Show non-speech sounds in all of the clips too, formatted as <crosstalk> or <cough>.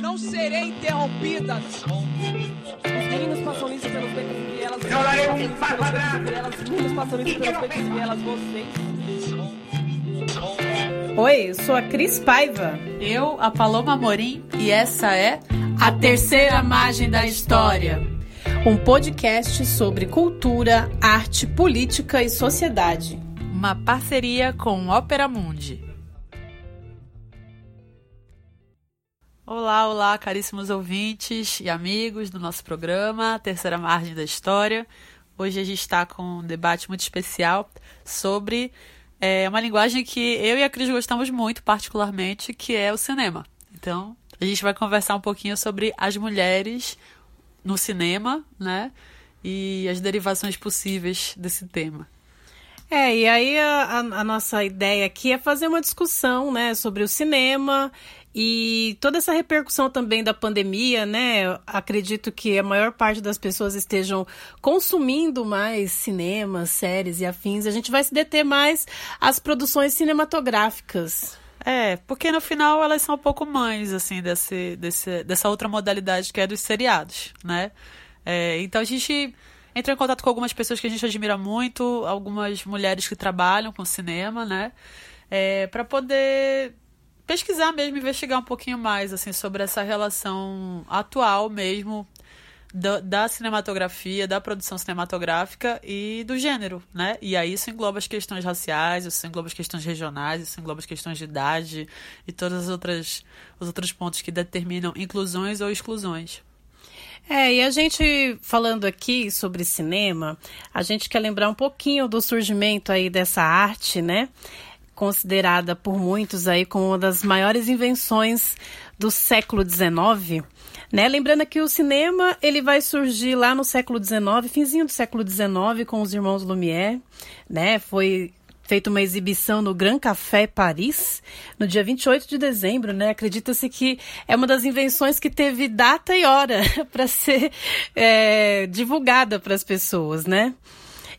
Não serei interrompida. Os meninos passam isso pelos becos e vielas. Eu darei um passo atrás. Os meninos passam isso pelos becos e vielas. Vocês. Oi, eu sou a Cris Paiva. Eu, a Paloma Morim, e essa é A Terceira Margem da História. Um podcast sobre cultura, arte, política e sociedade. Uma parceria com Ópera Mundi. Olá, olá, caríssimos ouvintes e amigos do nosso programa Terceira Margem da História. Hoje a gente está com um debate muito especial sobre é, uma linguagem que eu e a Cris gostamos muito, particularmente, que é o cinema. Então, a gente vai conversar um pouquinho sobre as mulheres no cinema, né? E as derivações possíveis desse tema. É, e aí a, a, nossa ideia aqui é fazer uma discussão, né, sobre o cinema e toda essa repercussão também da pandemia, né? Acredito que a maior parte das pessoas estejam consumindo mais cinemas, séries e afins. A gente vai se deter mais às produções cinematográficas. É, porque no final elas são um pouco mães, assim, desse, desse, dessa outra modalidade que é dos seriados, né? É, então a gente entra em contato com algumas pessoas que a gente admira muito, algumas mulheres que trabalham com cinema, né? É, para poder pesquisar mesmo, investigar um pouquinho mais assim sobre essa relação atual mesmo da, da, cinematografia, da produção cinematográfica e do gênero, né? E aí isso engloba as questões raciais, isso engloba as questões regionais, isso engloba as questões de idade e todas as outras os outros pontos que determinam inclusões ou exclusões. É, e a gente falando aqui sobre cinema, a gente quer lembrar um pouquinho do surgimento aí dessa arte, né? Considerada por muitos aí como uma das maiores invenções do século XIX. Né? Lembrando que o cinema ele vai surgir lá no século XIX, finzinho do século XIX, com os irmãos Lumière. Né? Foi feita uma exibição no Grand Café Paris no dia 28 de dezembro, né? Acredita-se que é uma das invenções que teve data e hora <laughs> para ser é, divulgada para as pessoas, né?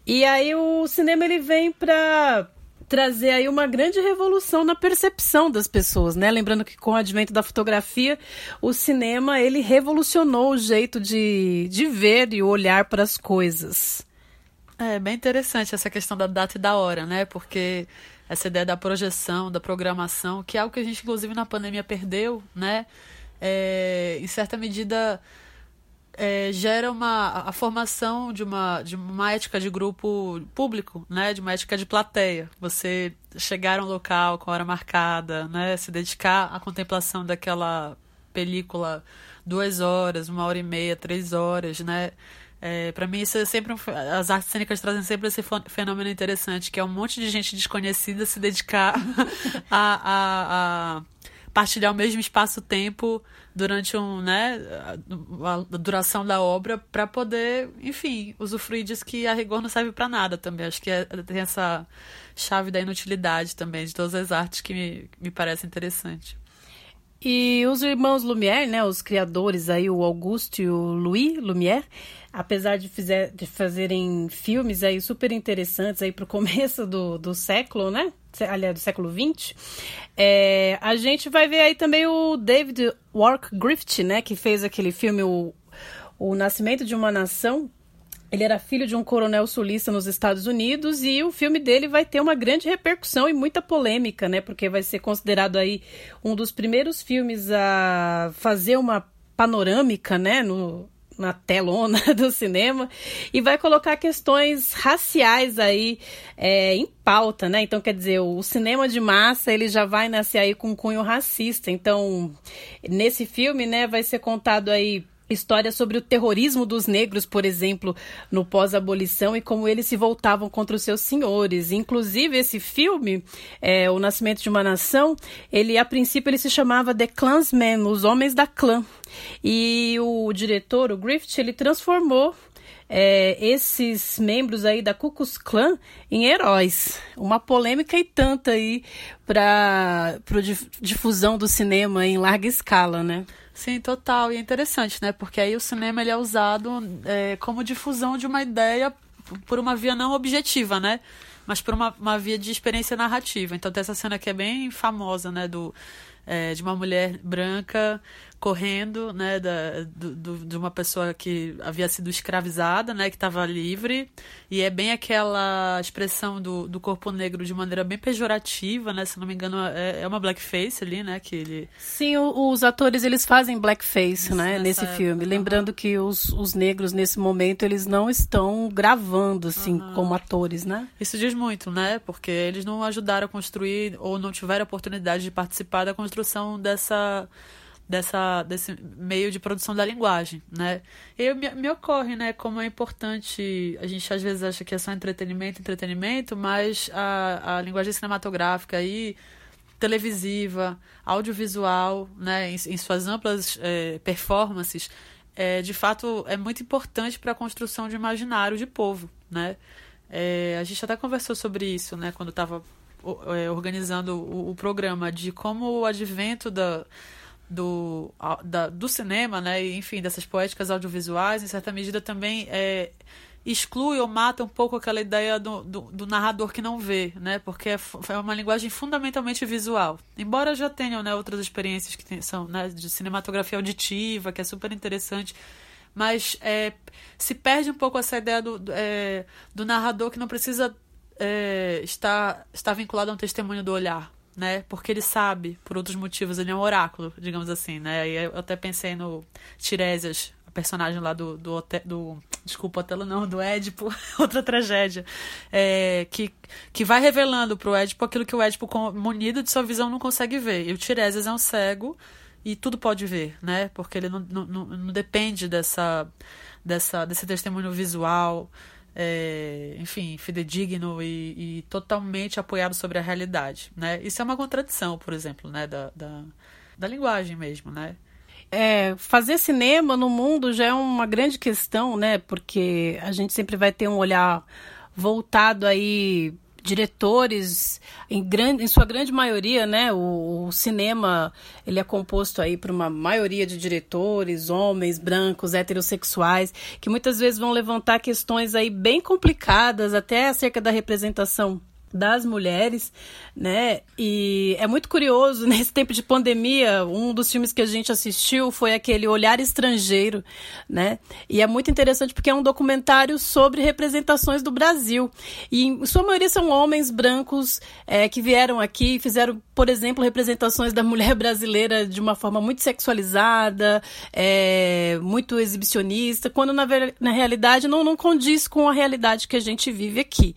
E aí o cinema ele vem para trazer aí uma grande revolução na percepção das pessoas, né? Lembrando que com o advento da fotografia, o cinema ele revolucionou o jeito de, de ver e olhar para as coisas. É bem interessante essa questão da data e da hora, né? Porque essa ideia da projeção, da programação, que é algo que a gente inclusive na pandemia perdeu, né? É, em certa medida é, gera uma a formação de uma de uma ética de grupo público, né, de uma ética de plateia. Você chegar a um local com hora marcada, né, se dedicar à contemplação daquela película duas horas, uma hora e meia, três horas, né. É, para mim isso é sempre um, as artes cênicas trazem sempre esse fenômeno interessante que é um monte de gente desconhecida se dedicar <laughs> a, a, a partilhar o mesmo espaço-tempo durante um, né, a, duração da obra para poder, enfim, usufruir disso que a rigor não serve para nada também. Acho que é, tem essa chave da inutilidade também de todas as artes que me, me parece interessante. E os irmãos Lumière, né, os criadores aí, o Auguste e o Louis Lumière, apesar de, fizer, de fazerem filmes aí super interessantes aí para o começo do, do século, né, aliás, do século XX, é, a gente vai ver aí também o David Wark Griffith, né, que fez aquele filme o, o Nascimento de uma Nação, ele era filho de um coronel sulista nos Estados Unidos e o filme dele vai ter uma grande repercussão e muita polêmica, né? Porque vai ser considerado aí um dos primeiros filmes a fazer uma panorâmica, né? No, na telona <laughs> do cinema e vai colocar questões raciais aí é, em pauta, né? Então, quer dizer, o cinema de massa ele já vai nascer aí com um cunho racista. Então, nesse filme, né, vai ser contado aí história sobre o terrorismo dos negros, por exemplo, no pós-abolição e como eles se voltavam contra os seus senhores. Inclusive, esse filme, é, O Nascimento de uma Nação, ele, a princípio, ele se chamava The Klansmen, Os Homens da Clã. E o diretor, o Griffith, ele transformou é, esses membros aí da Ku Klux Klan em heróis. Uma polêmica e tanta aí para difusão do cinema em larga escala, né? Sim, total. E é interessante, né? Porque aí o cinema ele é usado é, como difusão de uma ideia por uma via não objetiva, né? Mas por uma, uma via de experiência narrativa. Então tem essa cena que é bem famosa, né? Do, é, de uma mulher branca correndo, né, da, do, do, de uma pessoa que havia sido escravizada, né, que estava livre, e é bem aquela expressão do, do corpo negro de maneira bem pejorativa, né, se não me engano é, é uma blackface ali, né, que ele... Sim, o, os atores, eles fazem blackface, né, nesse época, filme, uhum. lembrando que os, os negros, nesse momento, eles não estão gravando, assim, uhum. como atores, né? Isso diz muito, né, porque eles não ajudaram a construir, ou não tiveram a oportunidade de participar da construção dessa dessa, desse meio de produção da linguagem, né? E me, me ocorre, né, como é importante, a gente às vezes acha que é só entretenimento, entretenimento, mas a, a linguagem cinematográfica e televisiva, audiovisual, né, em, em suas amplas é, performances, é, de fato é muito importante para a construção de imaginário de povo, né? É, a gente até conversou sobre isso, né, quando estava é, organizando o, o programa, de como o advento da do, da, do cinema, né, enfim, dessas poéticas audiovisuais, em certa medida também é, exclui ou mata um pouco aquela ideia do, do, do narrador que não vê, né, porque é, é, uma linguagem fundamentalmente visual. Embora já tenham né, outras experiências que tem, são né, de cinematografia auditiva, que é super interessante, mas é, se perde um pouco essa ideia do, do, é, do narrador que não precisa é, estar, estar vinculado a um testemunho do olhar, né? Porque ele sabe, por outros motivos, ele é um oráculo, digamos assim, né? E eu até pensei no Tiresias, a personagem lá do, do, do desculpa, Otelo não, do Édipo, <laughs> outra tragédia, é, que, que vai revelando pro Édipo aquilo que o Édipo, munido de sua visão, não consegue ver. E o Tiresias é um cego e tudo pode ver, né? Porque ele não, não, não depende dessa, dessa, desse testemunho visual, é, enfim, fidedigno e, e, totalmente apoiado sobre a realidade, né? Isso é uma contradição, por exemplo, né, da, da, da linguagem mesmo, né? É, fazer cinema no mundo já é uma grande questão, né? Porque a gente sempre vai ter um olhar voltado aí diretores, em, grande, em sua grande maioria, né, o, o cinema ele é composto aí por uma maioria de diretores, homens, brancos, heterossexuais, que muitas vezes vão levantar questões aí bem complicadas, até acerca da representação das mulheres, né? E é muito curioso, <laughs> nesse tempo de pandemia, um dos filmes que a gente assistiu foi aquele Olhar Estrangeiro, né? E é muito interessante porque é um documentário sobre representações do Brasil. E em sua maioria são homens brancos é, que vieram aqui e fizeram, por exemplo, representações da mulher brasileira de uma forma muito sexualizada, é, muito exibicionista, quando na, na realidade não, não condiz com a realidade que a gente vive aqui.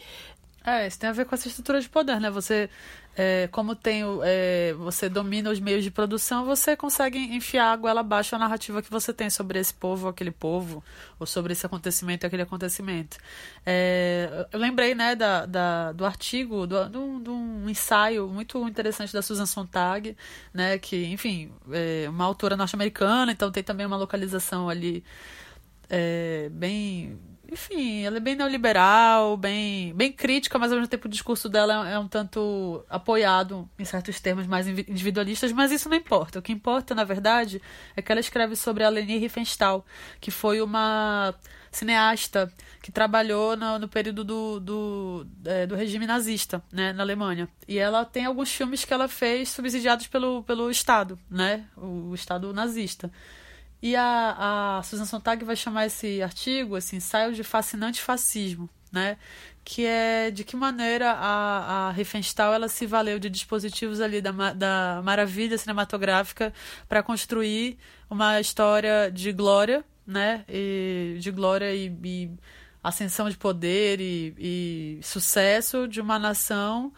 É, isso tem a ver com essa estrutura de poder, né? Você, é, como tem, é, você domina os meios de produção, você consegue enfiar a goela abaixo a narrativa que você tem sobre esse povo, aquele povo, ou sobre esse acontecimento, aquele acontecimento. É, eu lembrei, né, da, da do artigo, do, do, do, um ensaio muito interessante da Susan Sontag, né, que, enfim, é uma autora norte-americana, então tem também uma localização ali é, bem enfim, ela é bem neoliberal, bem, bem crítica, mas ao mesmo tempo o discurso dela é, um tanto apoiado em certos termos mais individualistas, mas isso não importa. O que importa, na verdade, é que ela escreve sobre a Leni Riefenstahl, que foi uma cineasta que trabalhou no, no período do, do, é, do regime nazista, né, na Alemanha. E ela tem alguns filmes que ela fez subsidiados pelo, pelo Estado, né, o Estado nazista. E a, a Susan Sontag vai chamar esse artigo, esse ensaio de fascinante fascismo, né? Que é de que maneira a, a Riefenstahl ela se valeu de dispositivos ali da, da maravilha cinematográfica para construir uma história de glória, né? E, de glória e, e ascensão de poder e, e sucesso de uma nação,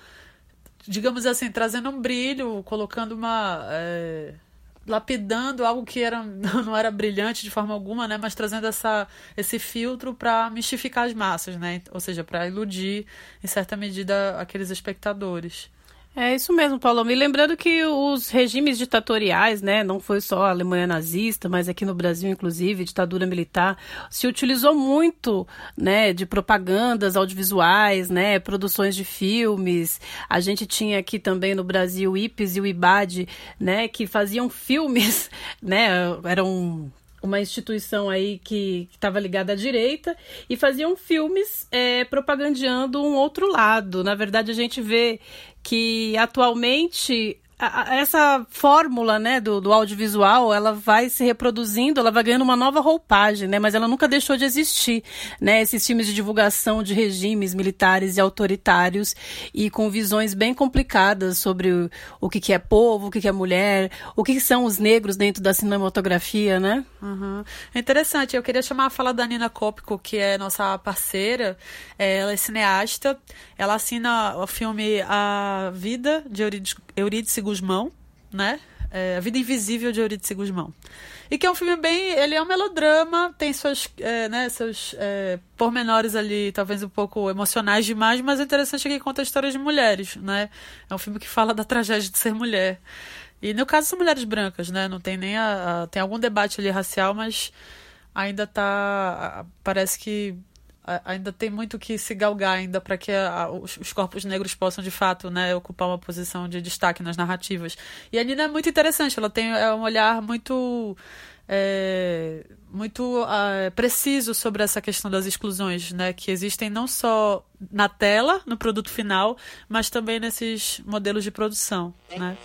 digamos assim, trazendo um brilho, colocando uma. É, lapidando algo que era, <laughs> não era brilhante de forma alguma, né, mas trazendo essa, esse filtro para mistificar as massas, né, ou seja, para iludir em certa medida aqueles espectadores. É isso mesmo, Paulo. Me lembrando que os regimes ditatoriais, né, não foi só a Alemanha nazista, mas aqui no Brasil, inclusive, ditadura militar, se utilizou muito, né, de propagandas audiovisuais, né, produções de filmes. A gente tinha aqui também no Brasil o IPES e o IBAD, né, que faziam filmes, <laughs> né, eram uma instituição aí que estava ligada à direita e faziam filmes é, propagandeando um outro lado. Na verdade, a gente vê que atualmente essa fórmula, né, do, do audiovisual, ela vai se reproduzindo, ela vai ganhando uma nova roupagem, né, mas ela nunca deixou de existir, né, esses filmes de divulgação de regimes militares e autoritários e com visões bem complicadas sobre o, o que, que é povo, o que, que é mulher, o que, que são os negros dentro da cinematografia, né? Uhum. É interessante, eu queria chamar a fala da Nina Kopko, que é nossa parceira, é, ela é cineasta, ela assina o filme A Vida de Eurídice Guzmão, né? É, a Vida Invisível de Eurídice Guzmão. E que é um filme bem. Ele é um melodrama, tem suas, é, né, seus é, pormenores ali, talvez um pouco emocionais demais, mas é interessante que conta a história de mulheres, né? É um filme que fala da tragédia de ser mulher. E no caso são mulheres brancas, né? Não tem nem a, a tem algum debate ali racial, mas ainda tá. Parece que ainda tem muito que se galgar ainda para que a, os, os, corpos negros possam de fato né, ocupar uma posição de destaque nas narrativas. E a Nina é muito interessante, ela tem é um olhar muito é, muito é, preciso sobre essa questão das exclusões, né, que existem não só na tela, no produto final, mas também nesses modelos de produção, né?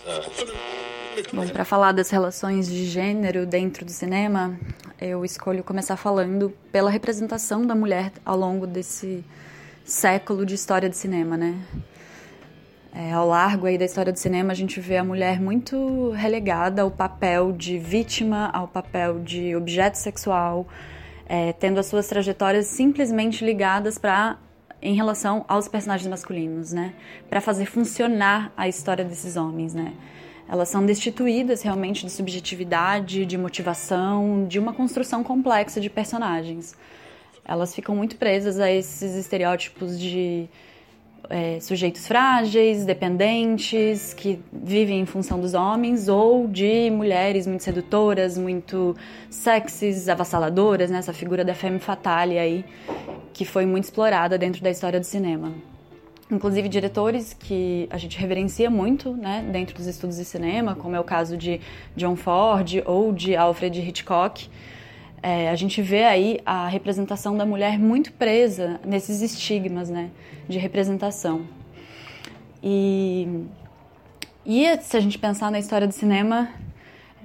Bom, para falar das relações de gênero dentro do cinema, eu escolho começar falando pela representação da mulher ao longo desse século de história de cinema, né? É, ao largo aí da história do cinema, a gente vê a mulher muito relegada ao papel de vítima, ao papel de objeto sexual, é, tendo as suas trajetórias simplesmente ligadas para em relação aos personagens masculinos, né? Para fazer funcionar a história desses homens, né? Elas são destituídas realmente de subjetividade, de motivação, de uma construção complexa de personagens. Elas ficam muito presas a esses estereótipos de é, sujeitos frágeis, dependentes, que vivem em função dos homens, ou de mulheres muito sedutoras, muito sexys, avassaladoras, né? essa figura da femme fatale aí, que foi muito explorada dentro da história do cinema inclusive diretores que a gente reverencia muito né, dentro dos estudos de cinema, como é o caso de John Ford ou de Alfred Hitchcock. É, a gente vê aí a representação da mulher muito presa nesses estigmas né, de representação. E, e se a gente pensar na história do cinema,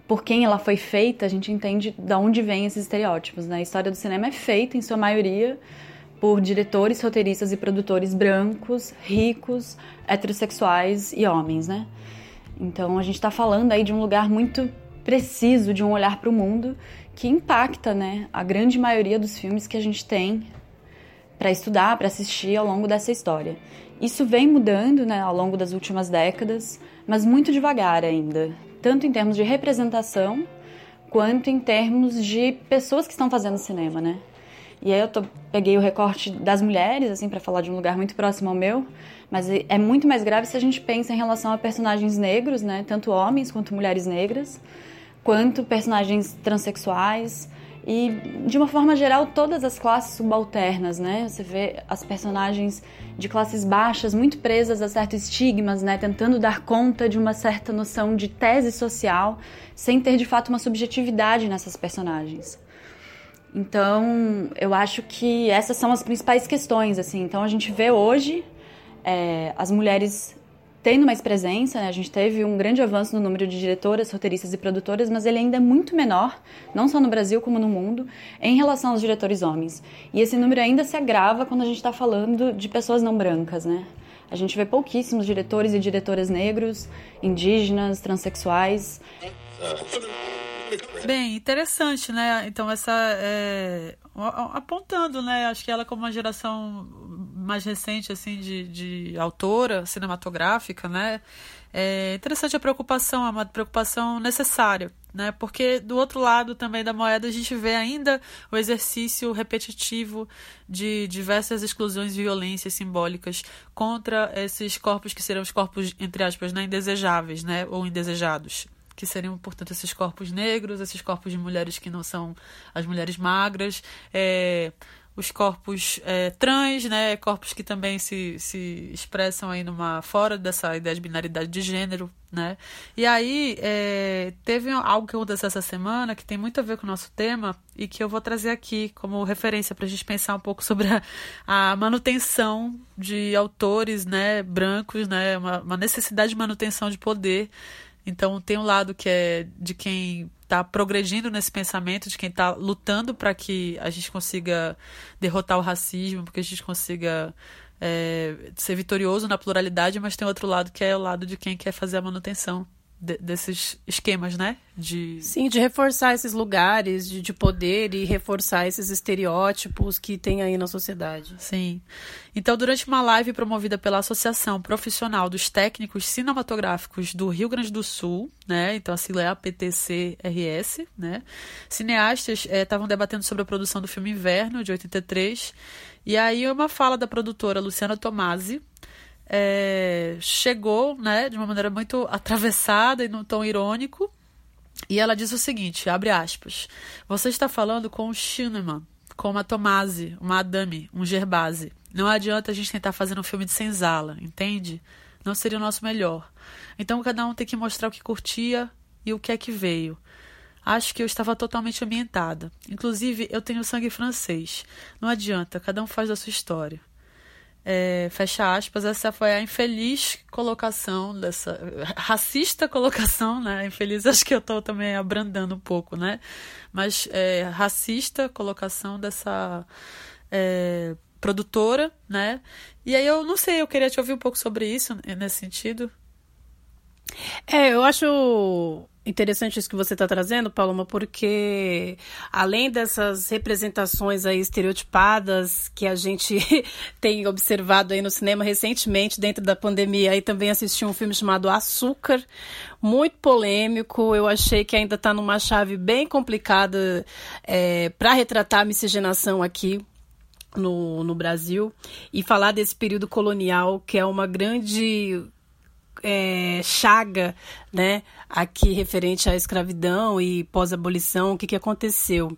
por quem ela foi feita, a gente entende de onde vêm esses estereótipos. Né? A história do cinema é feita, em sua maioria, por diretores, roteiristas e produtores brancos, ricos, heterossexuais e homens, né? Então a gente está falando aí de um lugar muito preciso, de um olhar para o mundo que impacta, né, a grande maioria dos filmes que a gente tem para estudar, para assistir ao longo dessa história. Isso vem mudando, né, ao longo das últimas décadas, mas muito devagar ainda, tanto em termos de representação quanto em termos de pessoas que estão fazendo cinema, né? E aí eu tô, peguei o recorte das mulheres, assim, para falar de um lugar muito próximo ao meu, mas é, é muito mais grave se a gente pensa em relação a personagens negros, né, tanto homens quanto mulheres negras, quanto personagens transexuais e de uma forma geral todas as classes subalternas, né? Você vê as personagens de classes baixas muito presas a certos estigmas, né, tentando dar conta de uma certa noção de tese social, sem ter de fato uma subjetividade nessas personagens. Então, eu acho que essas são as principais questões, assim. Então, a gente vê hoje é, as mulheres tendo mais presença, né? a gente teve um grande avanço no número de diretoras, roteiristas e produtoras, mas ele ainda é muito menor, não só no Brasil como no mundo, em relação aos diretores homens. E esse número ainda se agrava quando a gente está falando de pessoas não brancas, né? A gente vê pouquíssimos diretores e diretoras negros, indígenas, transexuais. Bem, interessante, né? Então, essa. É, apontando, né? Acho que ela, como uma geração mais recente, assim, de, de autora cinematográfica, né? É interessante a preocupação, é uma preocupação necessária, né? Porque do outro lado também da moeda a gente vê ainda o exercício repetitivo de diversas exclusões e violências simbólicas contra esses corpos que serão os corpos, entre aspas, né, indesejáveis, né? Ou indesejados que seriam, portanto, esses corpos negros, esses corpos de mulheres que não são as mulheres magras, é, os corpos é, trans, né, corpos que também se, se expressam aí numa fora dessa ideia de binaridade de gênero, né? E aí é, teve algo que aconteceu essa semana que tem muito a ver com o nosso tema e que eu vou trazer aqui como referência para a gente pensar um pouco sobre a, a, manutenção de autores, né, brancos, né, uma, uma necessidade de manutenção de poder Então tem um lado que é de quem está progredindo nesse pensamento, de quem está lutando para que a gente consiga derrotar o racismo, porque a gente consiga é, ser vitorioso na pluralidade, mas tem outro lado que é o lado de quem quer fazer a manutenção de, desses esquemas, né? De... Sim, de reforçar esses lugares de, de poder e reforçar esses estereótipos que tem aí na sociedade. Sim. Então, durante uma live promovida pela Associação Profissional dos Técnicos Cinematográficos do Rio Grande do Sul, né? Então, a sigla é a PTC-RS, né? Cineastas estavam eh, debatendo sobre a produção do filme Inverno, de 83, e aí uma fala da produtora Luciana Tomasi, é, chegou, né, de uma maneira muito atravessada e num tom irônico, e ela diz o seguinte, abre aspas, você está falando com o Schunemann, com uma Tomasi, uma Adame, um Gerbasi. Não adianta a gente tentar fazer um filme de senzala, entende? Não seria o nosso melhor. Então cada um tem que mostrar o que curtia e o que é que veio. Acho que eu estava totalmente ambientada. Inclusive, eu tenho sangue francês. Não adianta, cada um faz a sua história. É, fecha aspas, essa foi a infeliz colocação dessa racista colocação, né? Infeliz, acho que eu estou também abrandando um pouco, né? Mas é, racista colocação dessa é, produtora, né? E aí eu não sei, eu queria te ouvir um pouco sobre isso nesse sentido. É, eu acho interessante isso que você está trazendo, Paloma, porque além dessas representações aí estereotipadas que a gente <laughs> tem observado aí no cinema recentemente, dentro da pandemia, aí também assisti um filme chamado Açúcar, muito polêmico. Eu achei que ainda está numa chave bem complicada é, para retratar a miscigenação aqui. No, no Brasil e falar desse período colonial que é uma grande é, chaga, né, aqui referente à escravidão e pós-abolição, o que, que aconteceu.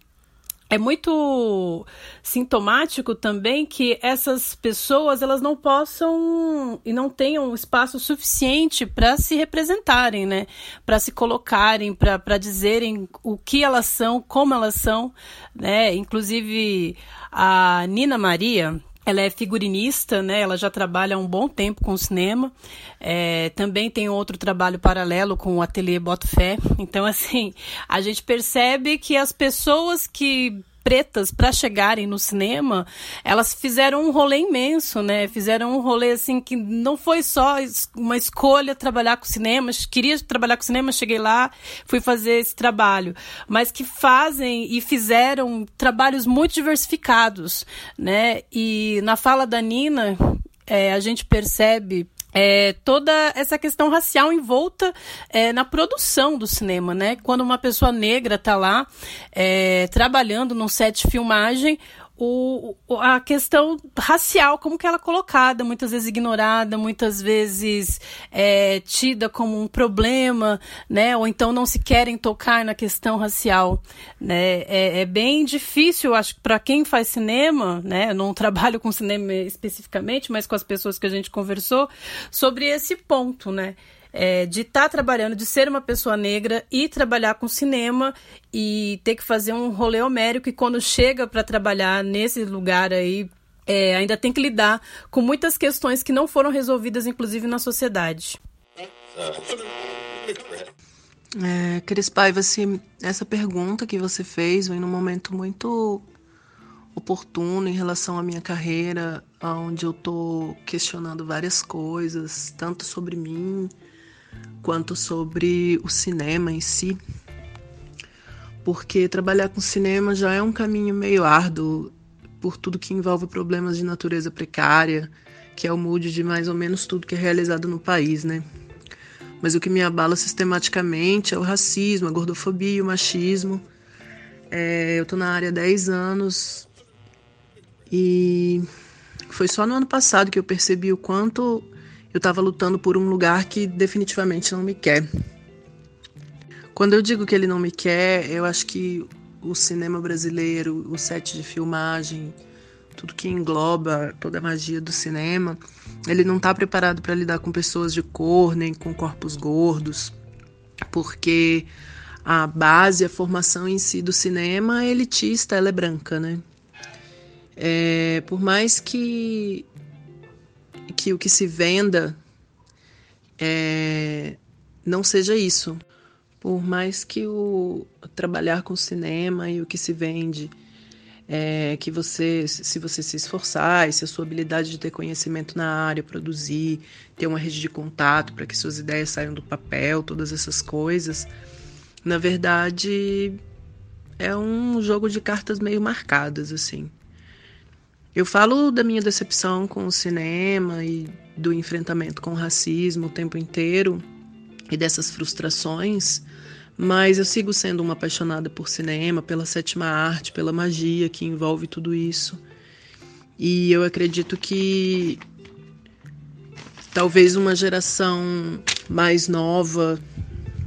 É muito sintomático também que essas pessoas elas não possam e não tenham espaço suficiente para se representarem, né? Para se colocarem, para dizerem o que elas são, como elas são, né? Inclusive a Nina Maria, ela é figurinista, né? Ela já trabalha há um bom tempo com cinema. É, também tem outro trabalho paralelo com o Ateliê Boto Fé. Então, assim, a gente percebe que as pessoas que pretas para chegarem no cinema, elas fizeram um rolê imenso, né? Fizeram um rolê assim que não foi só uma escolha trabalhar com cinema, queria trabalhar com cinema, cheguei lá, fui fazer esse trabalho, mas que fazem e fizeram trabalhos muito diversificados, né? E na fala da Nina, é, a gente percebe é, toda essa questão racial envolta é, na produção do cinema, né? Quando uma pessoa negra está lá é, trabalhando num set de filmagem, o, a questão racial, como que ela é colocada, muitas vezes ignorada, muitas vezes é, tida como um problema, né? Ou então não se querem tocar na questão racial, né? É, é bem difícil, acho que para quem faz cinema, né? Eu não <laughs> trabalho com cinema especificamente, mas com as pessoas que a gente conversou sobre esse ponto, né? É, de estar tá trabalhando, de ser uma pessoa negra e trabalhar com cinema e ter que fazer um rolê homérico e quando chega para trabalhar nesse lugar aí é, ainda tem que lidar com muitas questões que não foram resolvidas, inclusive na sociedade. É, Cris Paiva, assim, essa pergunta que você fez vem num momento muito oportuno em relação à minha carreira, onde eu estou questionando várias coisas, tanto sobre mim quanto sobre o cinema em si, porque trabalhar com cinema já é um caminho meio árduo por tudo que envolve problemas de natureza precária, que é o mood de mais ou menos tudo que é realizado no país, né? Mas o que me abala sistematicamente é o racismo, a gordofobia, o machismo. É, eu tô na área há 10 anos e foi só no ano passado que eu percebi o quanto eu estava lutando por um lugar que definitivamente não me quer. Quando eu digo que ele não me quer, eu acho que o cinema brasileiro, o set de filmagem, tudo que engloba toda a magia do cinema, ele não está preparado para lidar com pessoas de cor nem com corpos gordos, porque a base, a formação em si do cinema é elitista, ela é branca, né? É, por mais que que o que se venda é, não seja isso. Por mais que o trabalhar com cinema e o que se vende é, que você, se você se esforçar, e se a sua habilidade de ter conhecimento na área, produzir, ter uma rede de contato para que suas ideias saiam do papel, todas essas coisas, na verdade é um jogo de cartas meio marcadas assim. Eu falo da minha decepção com o cinema e do enfrentamento com o racismo o tempo inteiro e dessas frustrações mas eu sigo sendo uma apaixonada por cinema, pela sétima arte, pela magia que envolve tudo isso. E eu acredito que talvez uma geração mais nova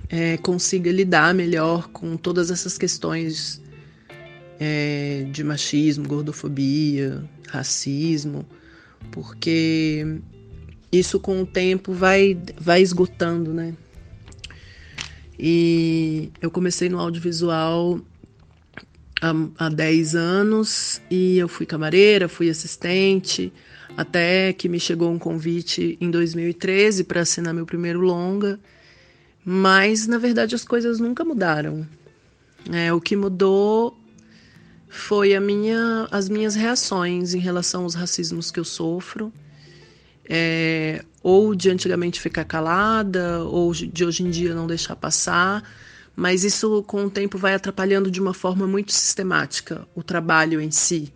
é, consiga lidar melhor com todas essas questões é, de machismo, gordofobia, racismo, porque isso com o tempo vai, vai esgotando, né? E eu comecei no audiovisual há, há 10 anos e eu fui camareira, fui assistente, até que me chegou um convite em 2013 para assinar meu primeiro longa. Mas na verdade as coisas nunca mudaram. É, o que mudou foi a minha, as minhas reações em relação aos racismos que eu sofro. É, ou de antigamente ficar calada, ou de hoje em dia não deixar passar, mas isso com o tempo vai atrapalhando de uma forma muito sistemática o trabalho em si,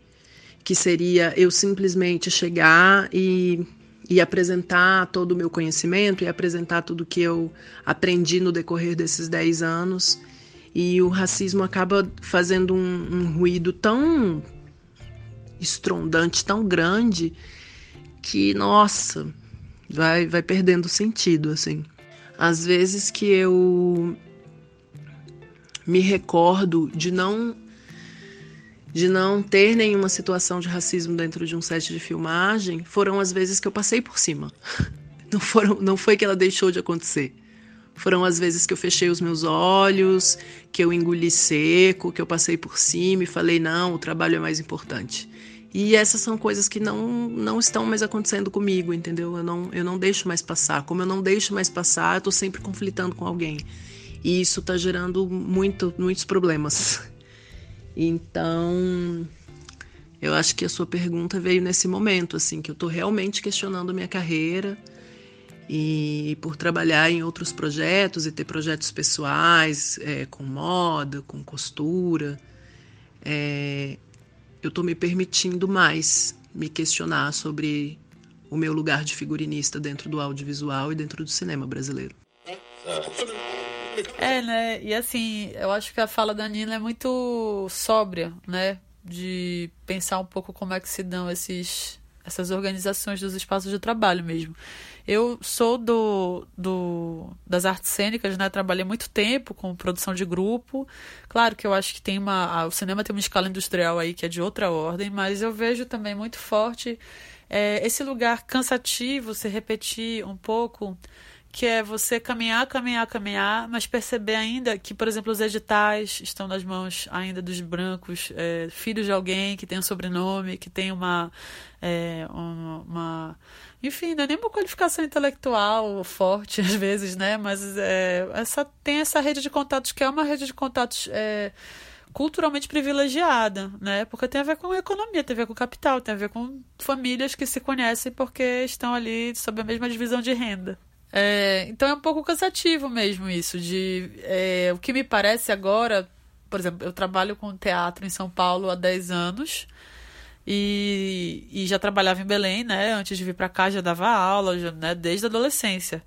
que seria eu simplesmente chegar e, e apresentar todo o meu conhecimento e apresentar tudo que eu aprendi no decorrer desses 10 anos. E o racismo acaba fazendo um, um ruído tão estrondante, tão grande, que, nossa, vai, vai perdendo sentido, assim. Às vezes que eu me recordo de não de não ter nenhuma situação de racismo dentro de um set de filmagem, foram as vezes que eu passei por cima. <laughs> Não foram, não foi que ela deixou de acontecer. Foram as vezes que eu fechei os meus olhos, que eu engoli seco, que eu passei por cima e falei: não, o trabalho é mais importante. E essas são coisas que não, não estão mais acontecendo comigo, entendeu? Eu não, eu não deixo mais passar. Como eu não deixo mais passar, eu tô sempre conflitando com alguém. E isso tá gerando muito, muitos problemas. Então, eu acho que a sua pergunta veio nesse momento, assim, que eu tô realmente questionando a minha carreira e por trabalhar em outros projetos e ter projetos pessoais é, com moda, com costura. É, eu estou me permitindo mais me questionar sobre o meu lugar de figurinista dentro do audiovisual e dentro do cinema brasileiro. É, né? E assim, eu acho que a fala da Nina é muito sóbria, né? De pensar um pouco como é que se dão esses, essas organizações dos espaços de trabalho mesmo. Eu sou do, do das artes cênicas, né? Trabalhei muito tempo com produção de grupo. Claro que eu acho que tem uma. O cinema tem uma escala industrial aí que é de outra ordem, mas eu vejo também muito forte é, esse lugar cansativo, se repetir um pouco que é você caminhar, caminhar, caminhar, mas perceber ainda que, por exemplo, os editais estão nas mãos ainda dos brancos, é, filhos de alguém que tem um sobrenome, que tem uma, é, uma, uma enfim, não é nem uma qualificação intelectual forte <laughs> às vezes, né? Mas é, essa, tem essa rede de contatos que é uma rede de contatos é, culturalmente privilegiada, né? Porque tem a ver com economia, tem a ver com capital, tem a ver com famílias que se conhecem porque estão ali sob a mesma divisão de renda. É, então é um pouco cansativo mesmo isso. De, é, o que me parece agora, por exemplo, eu trabalho com teatro em São Paulo há 10 anos. E, e já trabalhava em Belém, né? Antes de vir para cá já dava aula, já, né? Desde a adolescência.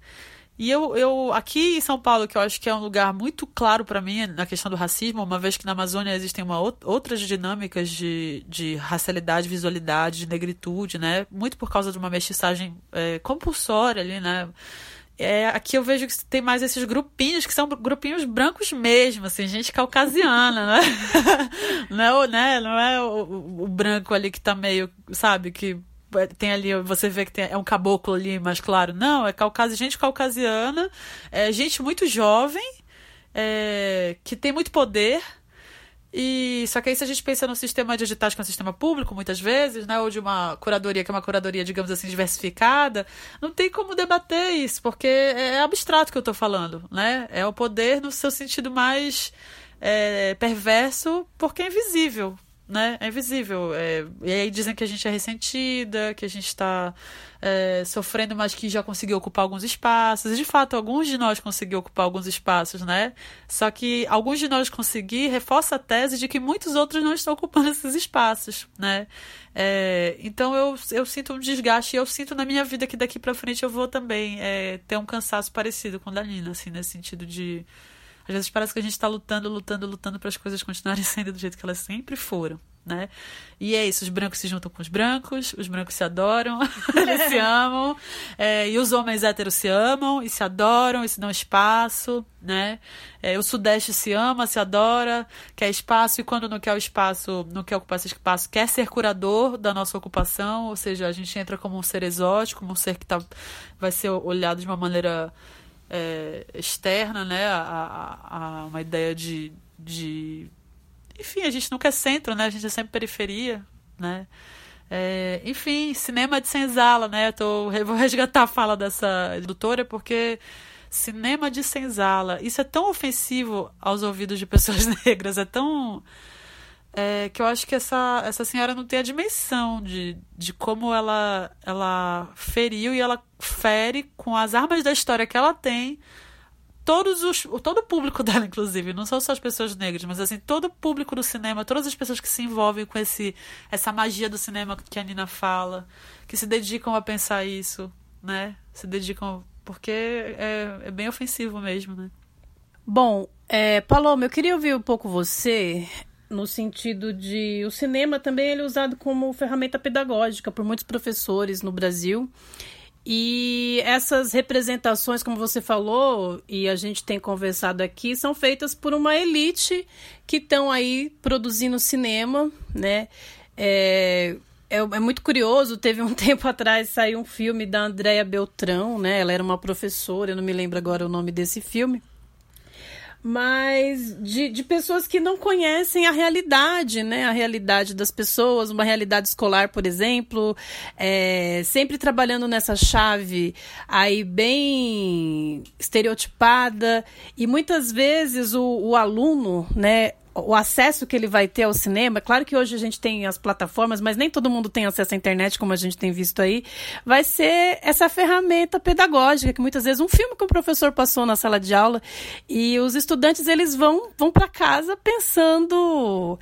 E eu, eu, aqui em São Paulo, que eu acho que é um lugar muito claro para mim na questão do racismo, uma vez que na Amazônia existem uma, outras dinâmicas de, de racialidade, visualidade, de negritude, né? Muito por causa de uma mestiçagem é, compulsória ali, né? É, aqui eu vejo que tem mais esses grupinhos que são grupinhos brancos mesmo, assim, gente caucasiana, né? <laughs> não é, o, né? Não é o, o, branco ali que tá meio, sabe, que tem ali, você vê que tem, é um caboclo ali, mas claro, não, é caucasi, gente caucasiana, é gente muito jovem, é, que tem muito poder E só que aí se a gente pensa no sistema de editais que é um sistema público, muitas vezes, né, ou de uma curadoria que é uma curadoria, digamos assim, diversificada, não tem como debater isso, porque é abstrato que eu estou falando, né? É o poder no seu sentido mais é, perverso, porque é invisível, né? É invisível. É, e aí dizem que a gente é ressentida, que a gente está é, sofrendo, mas que já conseguiu ocupar alguns espaços. E de fato, alguns de nós conseguiu ocupar alguns espaços, né? Só que alguns de nós conseguir reforça a tese de que muitos outros não estão ocupando <laughs> esses espaços, né? É, então eu, eu sinto um desgaste e eu sinto na minha vida que daqui para frente eu vou também é, ter um cansaço parecido com o da Nina, assim, nesse sentido de às vezes parece que a gente está lutando, lutando, lutando para as coisas continuarem <laughs> sendo do jeito que elas sempre foram. Né? E é isso, os brancos se juntam com os brancos, os brancos se adoram, <laughs> eles se amam, é, e os homens héteros se amam e se adoram e se dão espaço, né? É, o Sudeste se ama, se adora, quer espaço, e quando não quer o espaço, não quer ocupar esse espaço, quer ser curador da nossa ocupação, ou seja, a gente entra como um ser exótico, como um ser que tá, vai ser olhado de uma maneira é, externa, né, a, a, a, uma ideia de, de. Enfim, a gente nunca é centro, né? A gente é sempre periferia, né? É, enfim, cinema de senzala, né? Tô, <laughs> vou resgatar a fala dessa doutora porque cinema de senzala, isso é tão ofensivo aos ouvidos de pessoas <laughs> negras, é tão é, que eu acho que essa, essa senhora não tem a dimensão de, de como ela, ela feriu e ela fere com as armas da história que ela tem. Todos os todo o público <laughs> dela inclusive não são só as pessoas negras mas assim todo o público do cinema todas as pessoas que se envolvem com esse essa magia do cinema que a Nina fala que se dedicam a pensar isso né? Se dedicam porque é, é bem ofensivo mesmo né? Bom, é, Paloma, eu queria ouvir um pouco você no sentido de o cinema também ele é usado como ferramenta pedagógica por muitos professores no Brasil. E essas representações, como você falou, e a gente tem conversado aqui, são feitas por uma elite que estão aí produzindo cinema, né? É, é, é, muito curioso, teve um <laughs> tempo atrás saiu um filme da Andréa Beltrão, né? Ela era uma professora, eu não me lembro agora o nome desse filme mas de, de pessoas que não conhecem a realidade, né? A realidade das pessoas, uma realidade escolar, por exemplo, é, sempre trabalhando nessa chave aí bem estereotipada e muitas vezes o, o aluno, né? O acesso que ele vai ter ao cinema, claro que hoje a gente tem as plataformas, mas nem todo mundo tem acesso à internet, como a gente tem visto aí, vai ser essa ferramenta pedagógica, que muitas vezes um filme que o professor passou na sala de aula e os estudantes eles vão, vão para casa pensando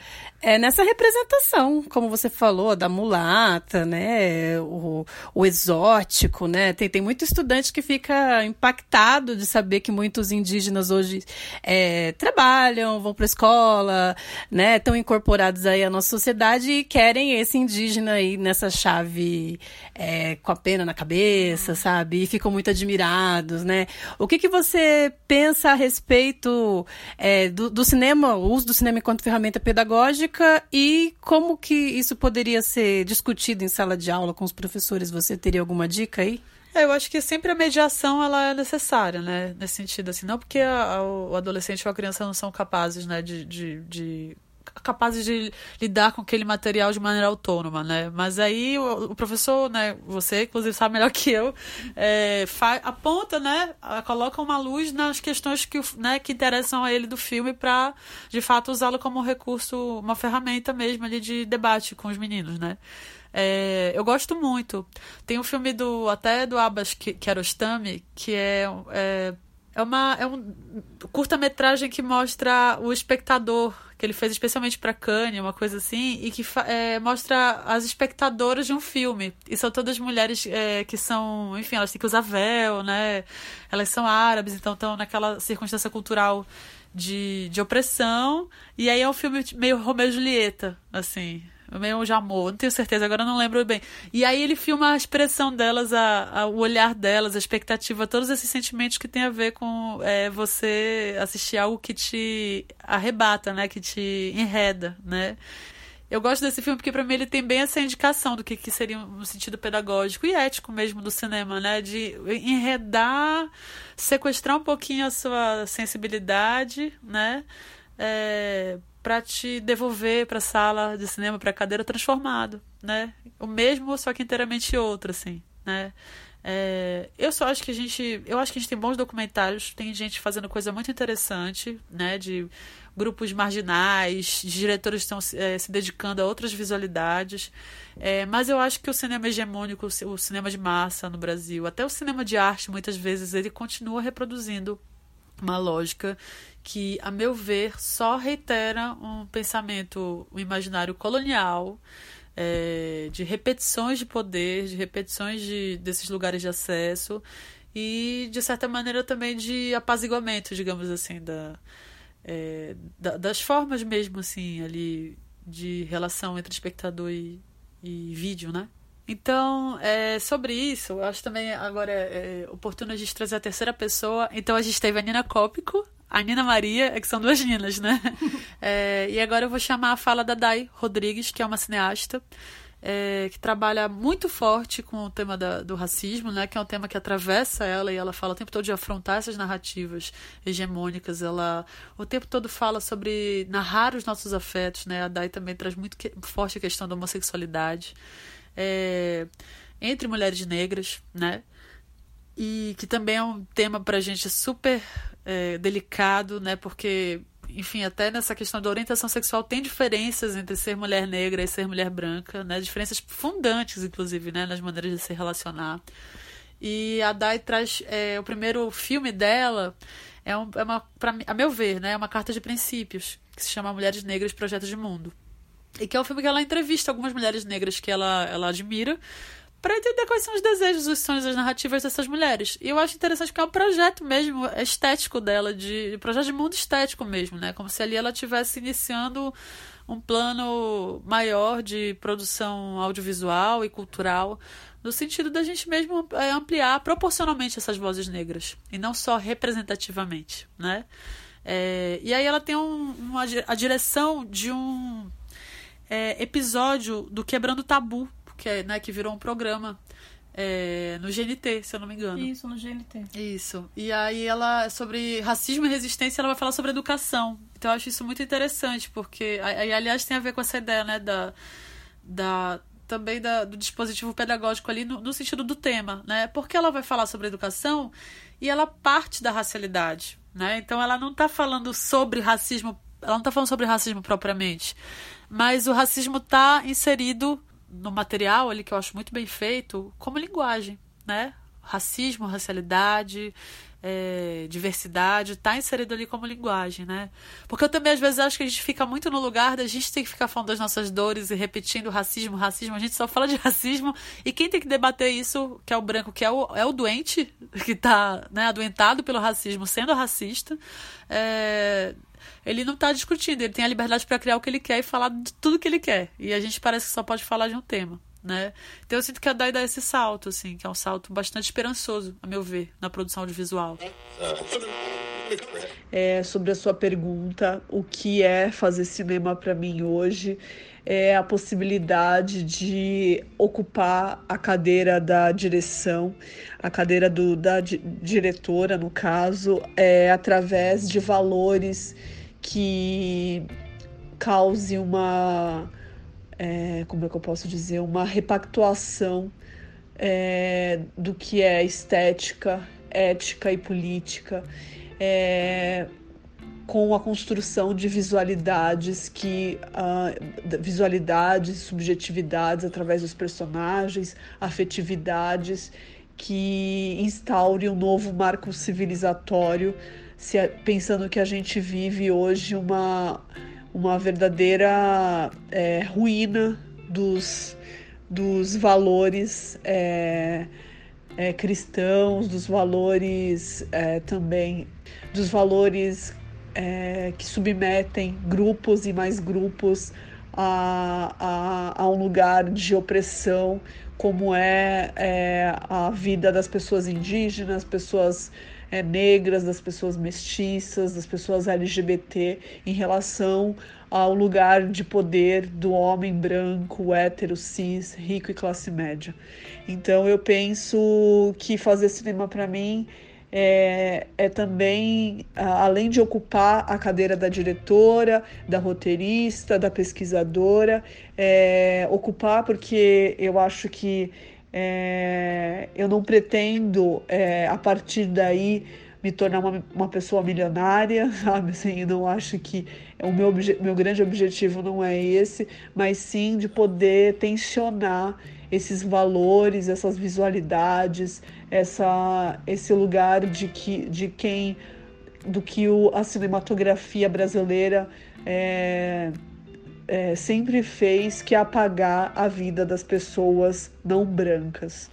é nessa representação, como você falou, da mulata, né? O, o exótico, né? Tem, tem muito estudante que fica impactado de saber que muitos indígenas hoje é, trabalham, vão para a escola, né? Estão incorporados aí à nossa sociedade e querem esse indígena aí nessa chave é, com a pena na cabeça, sabe? E ficam muito admirados, né? O que, que você pensa a respeito é, do, do cinema, o uso do cinema enquanto ferramenta pedagógica? E como que isso poderia ser discutido em sala de aula com os professores? Você teria alguma dica aí? É, eu acho que sempre a mediação ela é necessária, né? Nesse sentido, assim, não porque a, a, o adolescente ou a criança não são capazes, né, de, de, de capazes de lidar com aquele material de maneira autônoma, né? Mas aí o, o professor, né, você inclusive sabe melhor que eu, é, aponta, né, coloca uma luz nas questões que, né, que interessam a ele do filme para, de fato, usá-lo como recurso, uma ferramenta mesmo ali de debate com os meninos, né? É, eu gosto muito. Tem um filme do até do Abbas Kiarostami que é, é é uma é um curta-metragem que mostra o espectador que ele fez especialmente para Cannes, uma coisa assim, e que é, mostra as espectadoras de um filme. E são todas mulheres é, que são, enfim, elas têm que usar véu, né? Elas são árabes, então estão naquela circunstância cultural de, de opressão. E aí é um filme meio Romeu e Julieta, assim meio amor, não tenho certeza, agora não lembro bem. E aí ele filma a expressão delas, a, a, o olhar delas, a expectativa, todos esses sentimentos que tem a ver com é, você assistir algo que te arrebata, né? Que te enreda, né? Eu gosto desse filme porque para mim ele tem bem essa indicação do que, que seria um sentido pedagógico e ético mesmo do cinema, né? De enredar, sequestrar um pouquinho a sua sensibilidade, né? É, para te devolver para a sala de cinema, para a cadeira transformado, né? O mesmo, só que inteiramente outro, assim, né? É, eu só acho que a gente, eu acho que a gente tem bons documentários, tem gente fazendo coisa muito interessante, né? De grupos marginais, diretores estão é, se dedicando a outras visualidades. É, mas eu acho que o cinema hegemônico, o cinema de massa no Brasil, até o cinema de arte, muitas vezes, ele continua reproduzindo uma lógica que, a meu ver, só reitera um pensamento, um imaginário colonial, é, de repetições de poder, de repetições de, desses lugares de acesso e, de certa maneira, também de apaziguamento, digamos assim, da, é, da, das formas mesmo, assim, ali de relação entre espectador e, e vídeo, né? Então, é, sobre isso, eu acho também agora é, é oportuno a gente trazer a terceira pessoa. Então, a gente teve a Nina Cópico, a Nina Maria, é que são duas Ninas, né? <laughs> É, e agora eu vou chamar a fala da Dai Rodrigues, que é uma cineasta é, que trabalha muito forte com o tema da, do racismo, né? Que é um tema que atravessa ela e ela fala o tempo todo de afrontar essas narrativas hegemônicas. Ela o tempo todo fala sobre narrar os nossos afetos, né? A Dai também traz muito que, forte a questão da homossexualidade é, entre mulheres negras, né? E que também é um tema para a gente super é, delicado, né? Porque, enfim, até nessa questão da orientação sexual tem diferenças entre ser mulher negra e ser mulher branca, né? Diferenças fundantes, inclusive, né? Nas maneiras de se relacionar. E a Dai traz é, o primeiro filme dela é, um, é uma, pra, a meu ver, né? É uma carta de princípios que se chama Mulheres Negras Projetos de Mundo. E que é um filme que ela entrevista algumas mulheres negras que ela, ela admira para entender quais são os desejos, os sonhos, as narrativas dessas mulheres. E eu acho interessante que é um projeto mesmo estético dela, de projeto de mundo estético mesmo, né? Como se ali ela estivesse iniciando um plano maior de produção audiovisual e cultural, no sentido da gente mesmo é, ampliar proporcionalmente essas vozes negras, e não só representativamente, né? É, e aí ela tem um, uma, a direção de um é, episódio do Quebrando Tabu, que, é, né, que virou um programa é, no GNT, se eu não me engano. Isso, no GNT. Isso. E aí ela, sobre racismo e resistência, ela vai falar sobre educação. Então eu acho isso muito interessante, porque, aí, aliás, tem a ver com essa ideia, né, da, da também da, do dispositivo pedagógico ali no, no, sentido do tema, né? Porque ela vai falar sobre educação e ela parte da racialidade, né? Então ela não está falando sobre racismo, ela não está falando sobre racismo propriamente, mas o racismo está inserido no material ali que eu acho muito bem feito como linguagem, né? Racismo, racialidade, é, diversidade, está inserido ali como linguagem, né? Porque eu também às vezes acho que a gente fica muito no lugar da gente tem que ficar falando das nossas dores e repetindo racismo, racismo. A gente só fala de <laughs> racismo e quem tem que debater isso, que é o branco, que é o, é o doente, <laughs> que está né, adoentado pelo racismo, sendo racista, é, ele não está discutindo, ele tem a liberdade para criar o que ele quer e falar de tudo que ele quer. E a gente parece que só pode falar de um tema. Né? Então eu sinto que a Dai dá esse salto, assim, que é um salto bastante esperançoso, a meu ver, na produção audiovisual. É, sobre a sua pergunta, o que é fazer cinema para mim hoje? É a possibilidade de ocupar a cadeira da direção, a cadeira do, da di diretora, no caso, é, através de valores que cause uma, é, como é que eu posso dizer, uma repactuação é, do que é estética, ética e política, é, com a construção de visualidades que uh, visualidades, subjetividades através dos personagens, afetividades que instaure um novo marco civilizatório se, pensando que a gente vive hoje uma, uma verdadeira é, ruína dos, dos valores é, é, cristãos, dos valores é, também, dos valores é, que submetem grupos e mais grupos a, a, a um lugar de opressão, como é, é a vida das pessoas indígenas, pessoas é, negras, das pessoas mestiças, das pessoas LGBT em relação ao lugar de poder do homem branco, hétero, cis, rico e classe média. Então eu penso que fazer cinema para mim é, é também, além de ocupar a cadeira da diretora, da roteirista, da pesquisadora, é, ocupar porque eu acho que é, eu não pretendo, é, a partir daí, me tornar uma, uma pessoa milionária, <laughs> sabe? Assim, não acho que o meu, meu grande objetivo não é esse, mas sim de poder tensionar esses valores, essas visualidades, essa, esse lugar de, que, de quem, do que o, a cinematografia brasileira é, é, sempre fez, que é apagar a vida das pessoas não brancas.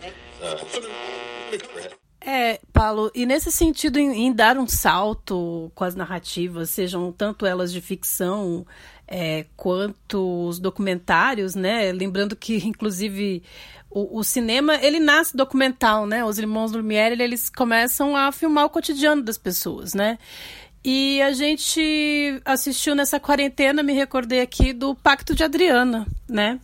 É, Paulo, e nesse sentido, em, em, dar um salto com as narrativas, sejam tanto elas de ficção é, quanto os documentários, né? Lembrando que, <laughs> inclusive, o, o, cinema, ele nasce documental, né? Os irmãos Lumière, eles começam a filmar o cotidiano das pessoas, né? E a gente assistiu nessa quarentena, me recordei aqui, do Pacto de Adriana, né?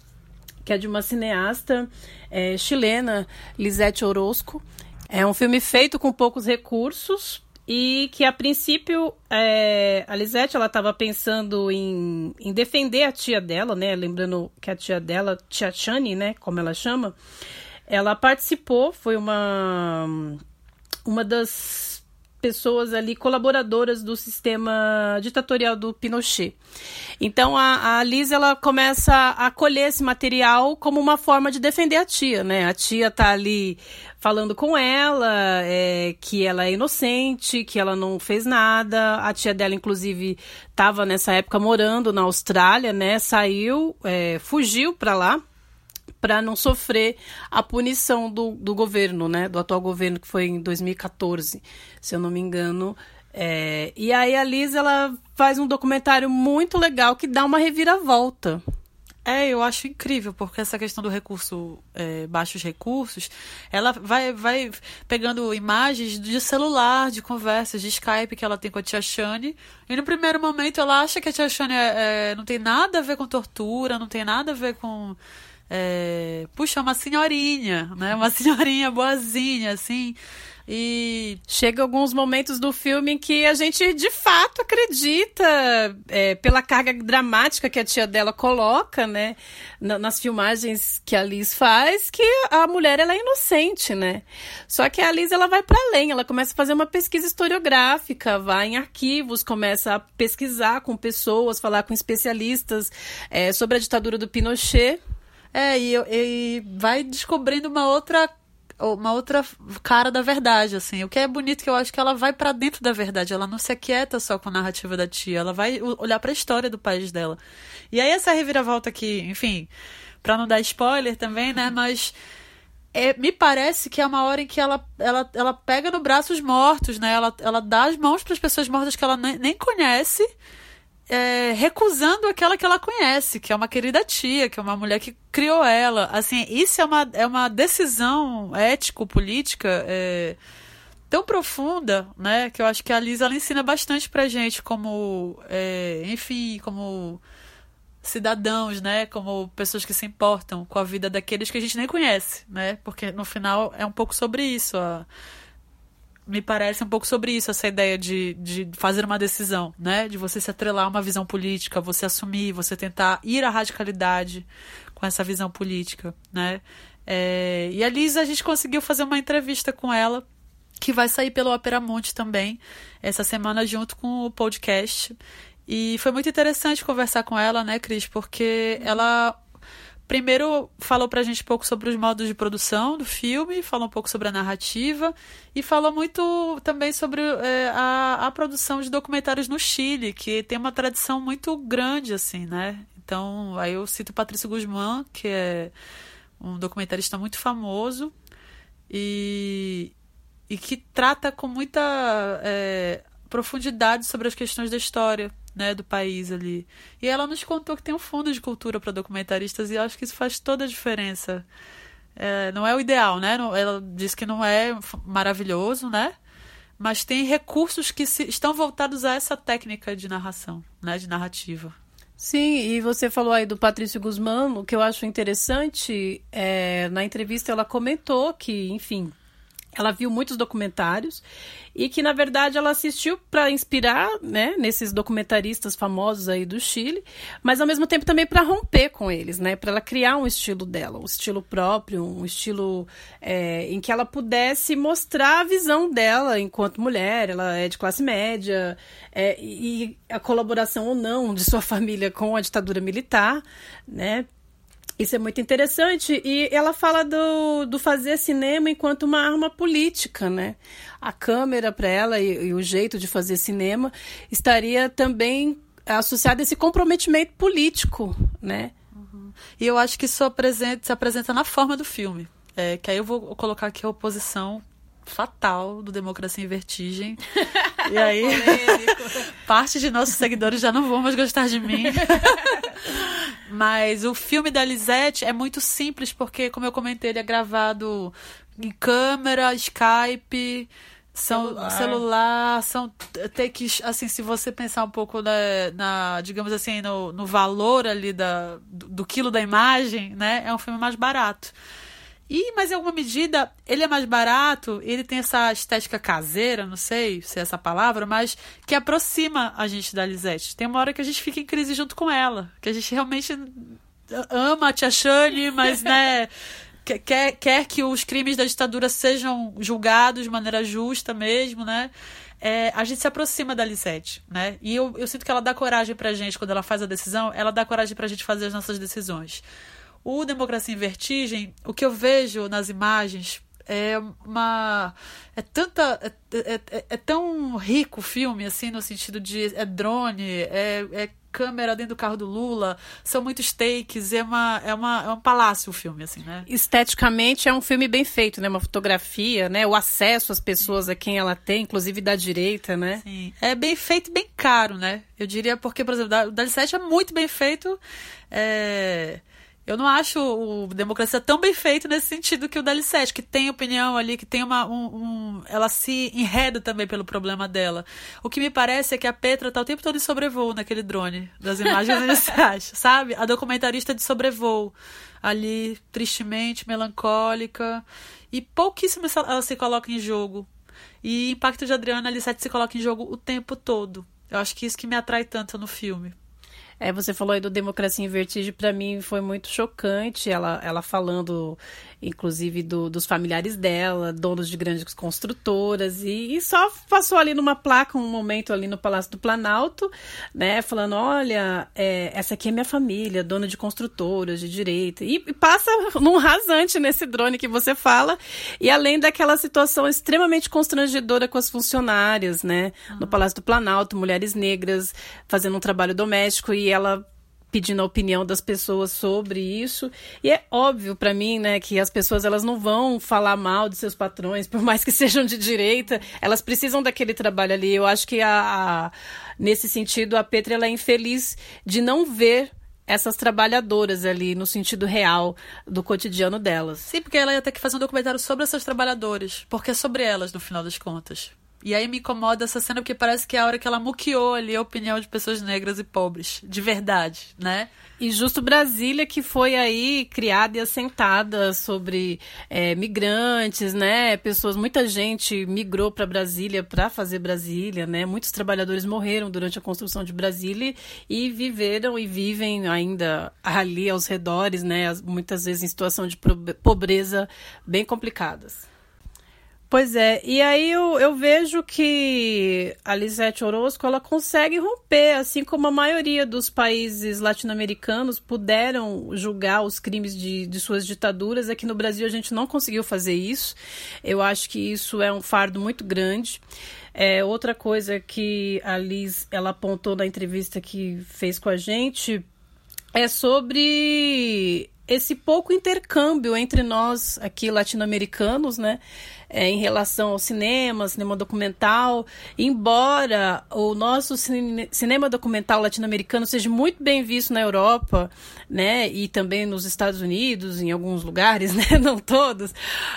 Que é de uma cineasta é, chilena, Lisete Orozco. É um filme feito com poucos recursos e que a princípio é, a Lisete ela estava pensando em, em defender a tia dela, né? Lembrando que a tia dela, tia Chani, né? Como ela chama, ela participou, foi uma uma das pessoas ali colaboradoras do sistema ditatorial do Pinochet. Então a, a Liz ela começa a colher esse material como uma forma de defender a tia, né? A tia tá ali falando com ela é, que ela é inocente, que ela não fez nada. A tia dela, inclusive, estava nessa época morando na Austrália, né? Saiu, é, fugiu para lá para não sofrer a punição do, do governo, né? Do atual governo, que foi em 2014, se eu não me engano. É, e aí a Liz ela faz um documentário muito legal que dá uma reviravolta. É, eu acho incrível, porque essa questão do recurso, é, baixos recursos, ela vai, vai pegando imagens de celular, de conversas, de Skype que ela tem com a tia Shane. E no primeiro momento ela acha que a tia Shane é, é, não tem nada a ver com tortura, não tem nada a ver com é, puxa, uma senhorinha, né? Uma <laughs> senhorinha boazinha, assim. E chega alguns momentos do filme em que a gente de fato acredita, é, pela carga dramática que a tia dela coloca, né, nas filmagens que a Liz faz, que a mulher ela é inocente, né? Só que a Liz ela vai para além, ela começa a fazer uma pesquisa historiográfica, vai em arquivos, começa a pesquisar com pessoas, falar com especialistas é, sobre a ditadura do Pinochet. É, e, e vai descobrindo uma outra uma outra cara da verdade, assim. O que é bonito que eu acho que ela vai para dentro da verdade, ela não se aquieta só com a narrativa da tia, ela vai olhar para a história do país dela. E aí essa reviravolta aqui, enfim, para não dar spoiler também, né, mas é, me parece que é uma hora em que ela, ela, ela pega no braço os mortos, né? Ela, ela dá as mãos para as pessoas mortas que ela nem, nem conhece é, recusando aquela que ela conhece, que é uma querida tia, que é uma mulher que criou ela. Assim, isso é uma, é uma decisão ético-política é, tão profunda, né? Que eu acho que a Lisa ela ensina bastante pra gente como, é, enfim, como cidadãos, né? Como pessoas que se importam com a vida daqueles que a gente nem conhece, né? Porque no final é um pouco sobre isso. A, me parece um pouco sobre isso, essa ideia de, de fazer uma decisão, né? De você se atrelar a uma visão política, você assumir, você tentar ir à radicalidade com essa visão política, né? É, e a Lisa, a gente conseguiu fazer uma entrevista com ela, que vai sair pelo Opera Monte também, essa semana, junto com o podcast. E foi muito interessante conversar com ela, né, Cris? Porque ela primeiro falou pra gente um pouco sobre os modos de produção do filme, falou um pouco sobre a narrativa e falou muito também sobre é, a, a produção de documentários no Chile, que tem uma tradição muito grande, assim, né? Então, aí eu cito Patrício Guzmán, que é um documentarista muito famoso e, e que trata com muita é, profundidade sobre as questões da história né, do país ali. E ela nos contou que tem um fundo de cultura para documentaristas e eu acho que isso faz toda a diferença. É, não é o ideal, né? Ela diz que não é maravilhoso, né? Mas tem recursos que se, estão voltados a essa técnica de narração, né? De narrativa. Sim, e você falou aí do Patrício Guzmán, o que eu acho interessante, é, na entrevista ela comentou que, enfim, ela viu muitos documentários e que na verdade ela assistiu para inspirar, né, nesses documentaristas famosos aí do Chile, mas ao mesmo tempo também para romper com eles, né, para ela criar um estilo dela, um estilo próprio, um estilo é, em que ela pudesse mostrar a visão dela enquanto mulher, ela é de classe média é, e a colaboração ou não de sua <laughs> família com a ditadura militar, né, isso é muito interessante. E ela fala do, do fazer cinema enquanto uma arma política, né? A câmera para ela e, e, o jeito de fazer cinema estaria também associado a esse comprometimento político, né? Uhum. E eu acho que isso apresenta, se apresenta na forma do filme. É, que aí eu vou colocar aqui a oposição fatal do Democracia em Vertigem. <laughs> E aí, <laughs> parte de nossos seguidores já não vão mais gostar de mim. <laughs> Mas o filme da Lisette é muito simples, porque, como eu comentei, ele é gravado em câmera, Skype, são celular, celular são takes, assim, se você pensar um pouco na, na digamos assim, no, no valor ali da, do, do quilo da imagem, né? É um filme mais barato. E, mas em alguma medida, ele é mais barato, ele tem essa estética caseira, não sei se é essa palavra, mas que aproxima a gente da Lisette. Tem uma hora que a gente fica em crise junto com ela, que a gente realmente ama a Tia Shane, mas, né, <laughs> quer, quer que os crimes da ditadura sejam julgados de maneira justa mesmo, né? É, a gente se aproxima da Lisette, né? E eu, eu sinto que ela dá coragem pra gente, quando ela faz a decisão, ela dá coragem pra gente fazer as nossas decisões. O Democracia em Vertigem, o que eu vejo nas imagens é uma. É tanta. É, é, é, é tão rico o filme, assim, no sentido de. É drone, é, é câmera dentro do carro do Lula, são muitos takes, é, uma, é, uma, é um palácio o filme, assim, né? Esteticamente é um filme bem feito, né? Uma fotografia, né? O acesso às pessoas Sim. a quem ela tem, inclusive da direita, né? Sim. É bem feito e bem caro, né? Eu diria porque, por exemplo, o Dali 7 é muito bem feito. É eu não acho o Democracia tão bem feito nesse sentido que o Dali 7, que tem opinião ali, que tem uma. Um, um, ela se enreda também pelo problema dela. O que me parece é que a Petra tá o tempo todo em sobrevoo naquele drone das imagens <laughs> iniciais, sabe? A documentarista de sobrevoo. Ali, tristemente, melancólica. E pouquíssimo ela se coloca em jogo. E Impacto de Adriana, 7 se coloca em jogo o tempo todo. Eu acho que isso que me atrai tanto no filme. É, você falou aí do Democracia em Vertigem, para mim foi muito chocante, ela, ela falando, inclusive, do, dos familiares dela, donos de grandes construtoras, e, e, só passou ali numa placa, um momento ali no Palácio do Planalto, né, falando, olha, é, essa aqui é minha família, dona de construtoras, de direita, e, e passa <laughs> num rasante nesse drone que você fala, e além daquela situação extremamente constrangedora com as funcionárias, né, no Palácio do Planalto, mulheres negras fazendo um trabalho doméstico, e ela pedindo a opinião das pessoas sobre isso. E é óbvio para mim, né, que as pessoas elas não vão falar mal de seus patrões, <laughs> por mais que sejam de direita, elas precisam daquele trabalho ali. Eu acho que a, a nesse sentido a Petra ela é infeliz de não ver essas trabalhadoras ali no sentido real do cotidiano delas. Sim, porque ela ia ter que fazer um documentário sobre essas trabalhadoras, porque é sobre elas no final das contas. E aí me incomoda essa cena porque parece que é a hora que ela muqueou ali a opinião de pessoas negras e pobres, de verdade, né? E justo Brasília que foi aí criada e assentada sobre é, migrantes, né? Pessoas, muita gente migrou para Brasília para fazer Brasília, né? Muitos trabalhadores morreram durante a construção de Brasília e viveram e vivem ainda ali aos redores, né? Muitas vezes em situação de pobreza bem complicadas. Pois é, e aí eu, eu vejo que a Lisete Orozco ela consegue romper, assim como a maioria dos países latino-americanos puderam julgar os crimes de, de suas ditaduras. Aqui no Brasil a gente não conseguiu fazer isso. Eu acho que isso é um fardo muito grande. É, outra coisa que a Liz ela apontou na entrevista que fez com a gente é sobre esse pouco intercâmbio entre nós aqui latino-americanos, né? É, em relação ao cinema, cinema documental, embora o nosso cine, cinema documental latino-americano seja muito bem visto na Europa, né, e também nos Estados Unidos, em alguns lugares, <laughs> né, não todos,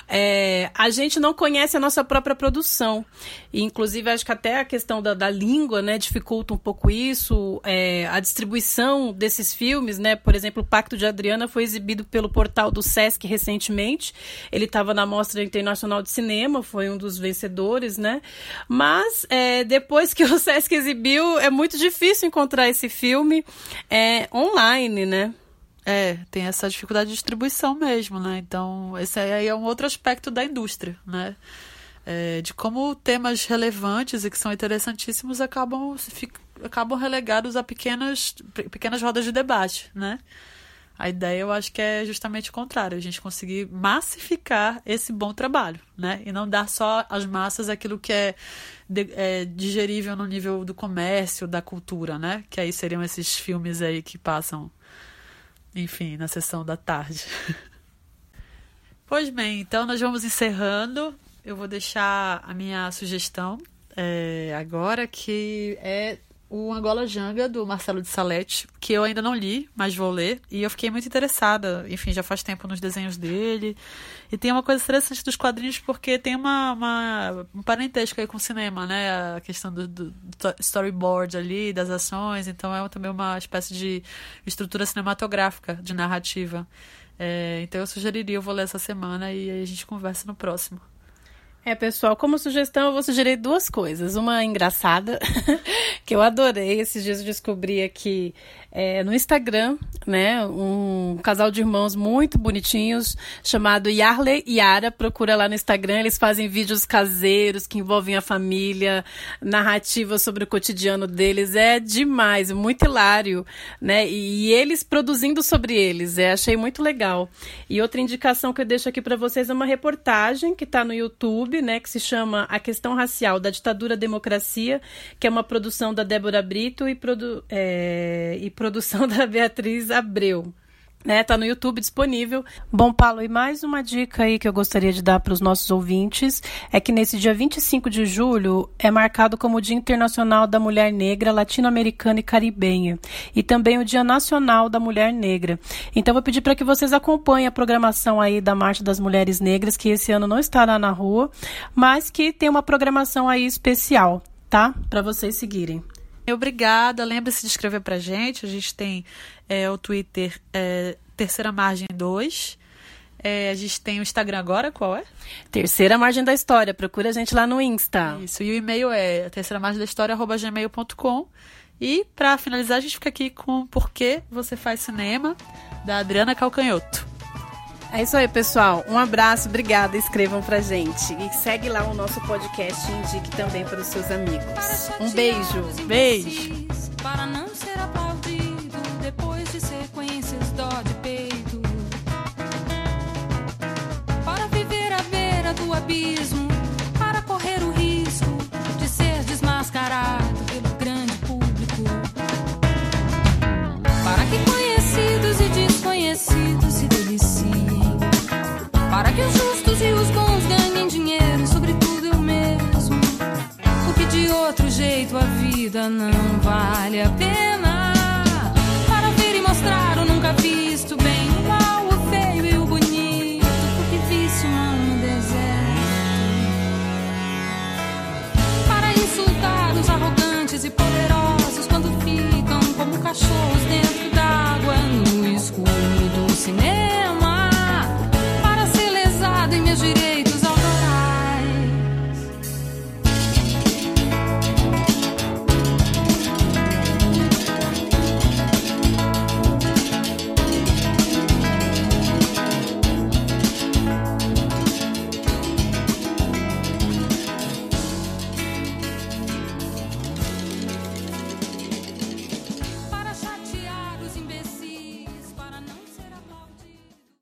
é, a gente não conhece a nossa própria produção. E, inclusive, acho que até a questão da, da língua, né, dificulta um pouco isso, é, a distribuição desses filmes, né, por exemplo, o Pacto de Adriana foi exibido pelo portal do Sesc recentemente, ele estava na Mostra Internacional de Cinema cinema, foi um dos vencedores, né? Mas é, depois que o <laughs> Sesc exibiu, é muito difícil encontrar esse filme é, online, né? É, tem essa dificuldade de distribuição mesmo, né? Então, esse aí é um outro aspecto da indústria, né? É, de como temas relevantes e que são interessantíssimos acabam, acabam relegados a pequenas, pequenas rodas de debate, né? A ideia eu acho que é justamente o contrário, a gente conseguir massificar esse bom trabalho, né? E não dar só às massas aquilo que é, de, é digerível no nível do comércio, da cultura, né? Que aí seriam esses filmes aí que passam enfim, na sessão da tarde. <laughs> pois bem, então nós vamos encerrando. Eu vou deixar a minha sugestão é, agora, que é o Angola Janga, do Marcelo de Salete, que eu ainda não li, mas vou ler. E eu fiquei muito interessada. Enfim, já faz tempo nos desenhos dele. E tem uma coisa interessante dos quadrinhos, porque tem uma, uma um parentesco aí com o cinema, né? A questão do, do, storyboard ali, das ações. Então é também uma espécie de estrutura cinematográfica, de narrativa. É, então eu sugeriria, eu vou ler essa semana e a gente conversa no próximo. É, pessoal, como sugestão, eu vou sugerir duas coisas. Uma engraçada, <laughs> que eu adorei. Esses dias eu descobri aqui é, no Instagram, né? Um casal de irmãos muito bonitinhos, chamado Yarley e Yara. Procura lá no Instagram. Eles fazem vídeos caseiros que envolvem a família, narrativas sobre o cotidiano deles. É demais, muito hilário, né? E, e eles produzindo sobre eles. É, achei muito legal. E outra indicação que eu deixo aqui para vocês é uma reportagem que está no YouTube, né? Que se chama A Questão Racial da Ditadura à Democracia, que é uma produção da Débora Brito e, produ é, e produção <laughs> da Beatriz Abreu. Né, tá no YouTube disponível. Bom, Paulo, e mais uma dica aí que eu gostaria de dar para os nossos ouvintes é que nesse dia 25 de julho é marcado como o Dia Internacional da Mulher Negra, Latino-Americana e Caribenha, e também o Dia Nacional da Mulher Negra. Então, vou pedir para que vocês acompanhem a programação aí da Marcha das Mulheres Negras, que esse ano não estará na rua, mas que tem uma programação aí especial, tá? Para vocês seguirem. Obrigada. Lembre-se de escrever pra gente. A gente tem é, o Twitter é, Terceira Margem 2. É, a gente tem o Instagram agora, qual é? Terceira Margem da História. Procura a gente lá no Insta. Isso. E o e-mail é terceira margem da história, gmail.com. E para finalizar, a gente fica aqui com Por que Você Faz Cinema, da Adriana Calcanhoto. É isso aí, pessoal. Um abraço, obrigada. Escrevam pra gente. E segue lá o nosso podcast e indique também para os seus amigos. Um beijo. Beijo. Para que os justos e os bons ganhem dinheiro, sobretudo eu mesmo. Porque de outro jeito a vida não vale a pena. Para ver e mostrar o nunca visto, bem igual o feio e o bonito. Porque vício não é deserto. Para insultar os arrogantes e poderosos